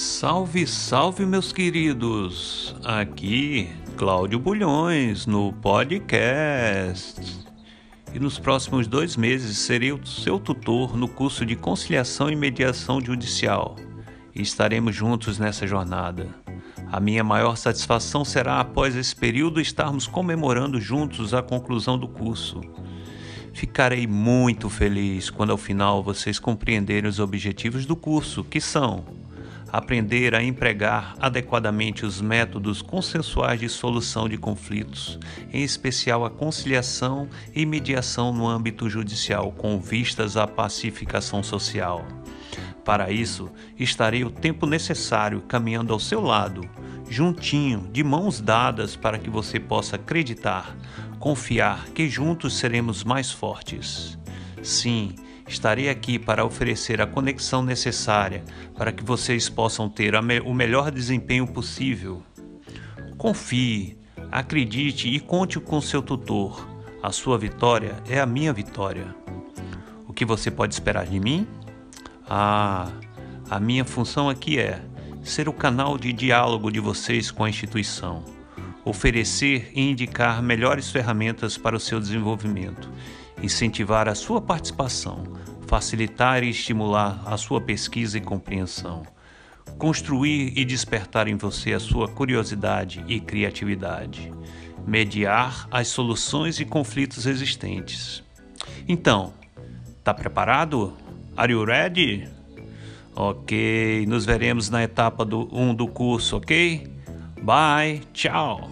Salve, salve, meus queridos! Aqui, Cláudio Bulhões, no podcast. E nos próximos dois meses serei o seu tutor no curso de Conciliação e Mediação Judicial. E estaremos juntos nessa jornada. A minha maior satisfação será, após esse período, estarmos comemorando juntos a conclusão do curso. Ficarei muito feliz quando ao final vocês compreenderem os objetivos do curso, que são aprender a empregar adequadamente os métodos consensuais de solução de conflitos, em especial a conciliação e mediação no âmbito judicial, com vistas à pacificação social. Para isso, estarei o tempo necessário caminhando ao seu lado, juntinho, de mãos dadas, para que você possa acreditar, confiar que juntos seremos mais fortes. Sim, Estarei aqui para oferecer a conexão necessária para que vocês possam ter me o melhor desempenho possível. Confie, acredite e conte com seu tutor. A sua vitória é a minha vitória. O que você pode esperar de mim? Ah, a minha função aqui é ser o canal de diálogo de vocês com a instituição, oferecer e indicar melhores ferramentas para o seu desenvolvimento incentivar a sua participação, facilitar e estimular a sua pesquisa e compreensão, construir e despertar em você a sua curiosidade e criatividade, mediar as soluções e conflitos existentes. Então, tá preparado? Are you ready? Ok, nos veremos na etapa 1 um do curso, ok? Bye, tchau!